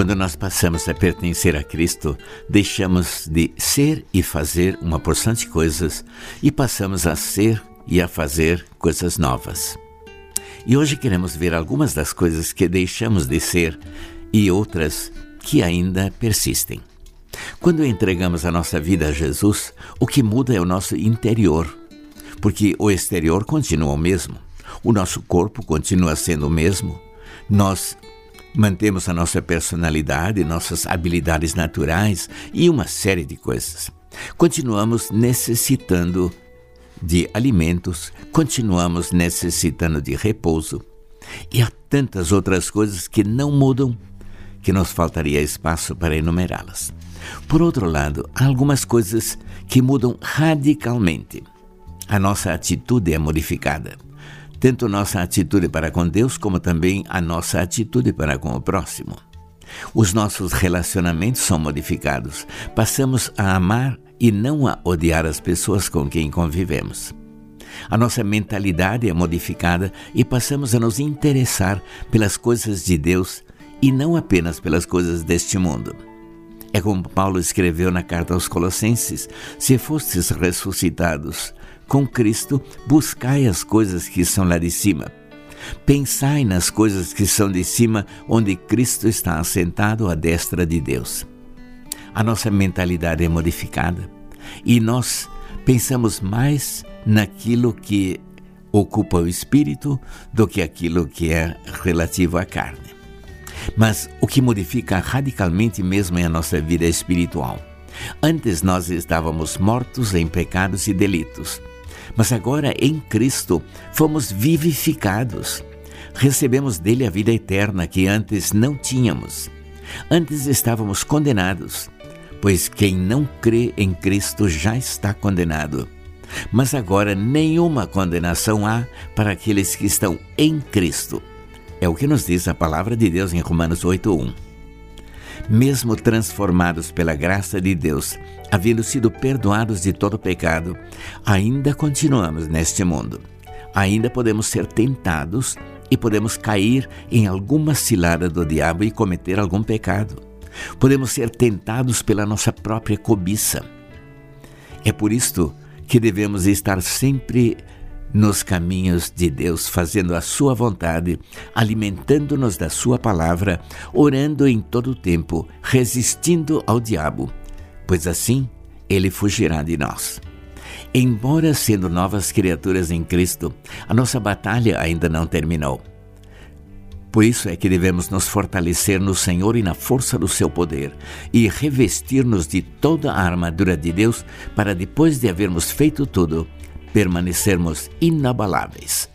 Quando nós passamos a pertencer a Cristo, deixamos de ser e fazer uma porção de coisas e passamos a ser e a fazer coisas novas. E hoje queremos ver algumas das coisas que deixamos de ser e outras que ainda persistem. Quando entregamos a nossa vida a Jesus, o que muda é o nosso interior, porque o exterior continua o mesmo, o nosso corpo continua sendo o mesmo, nós Mantemos a nossa personalidade, nossas habilidades naturais e uma série de coisas. Continuamos necessitando de alimentos, continuamos necessitando de repouso. E há tantas outras coisas que não mudam que nos faltaria espaço para enumerá-las. Por outro lado, há algumas coisas que mudam radicalmente. A nossa atitude é modificada tanto nossa atitude para com Deus como também a nossa atitude para com o próximo. Os nossos relacionamentos são modificados. Passamos a amar e não a odiar as pessoas com quem convivemos. A nossa mentalidade é modificada e passamos a nos interessar pelas coisas de Deus e não apenas pelas coisas deste mundo. É como Paulo escreveu na carta aos Colossenses: Se fostes ressuscitados com Cristo, buscai as coisas que são lá de cima. Pensai nas coisas que são de cima, onde Cristo está assentado à destra de Deus. A nossa mentalidade é modificada e nós pensamos mais naquilo que ocupa o espírito do que aquilo que é relativo à carne. Mas o que modifica radicalmente mesmo é a nossa vida espiritual. Antes nós estávamos mortos em pecados e delitos. Mas agora em Cristo fomos vivificados. Recebemos dele a vida eterna que antes não tínhamos. Antes estávamos condenados, pois quem não crê em Cristo já está condenado. Mas agora nenhuma condenação há para aqueles que estão em Cristo. É o que nos diz a palavra de Deus em Romanos 8:1 mesmo transformados pela graça de Deus, havendo sido perdoados de todo pecado, ainda continuamos neste mundo. Ainda podemos ser tentados e podemos cair em alguma cilada do diabo e cometer algum pecado. Podemos ser tentados pela nossa própria cobiça. É por isto que devemos estar sempre nos caminhos de Deus, fazendo a Sua vontade, alimentando-nos da Sua palavra, orando em todo o tempo, resistindo ao diabo, pois assim ele fugirá de nós. Embora sendo novas criaturas em Cristo, a nossa batalha ainda não terminou. Por isso é que devemos nos fortalecer no Senhor e na força do seu poder e revestir-nos de toda a armadura de Deus para depois de havermos feito tudo, permanecermos inabaláveis.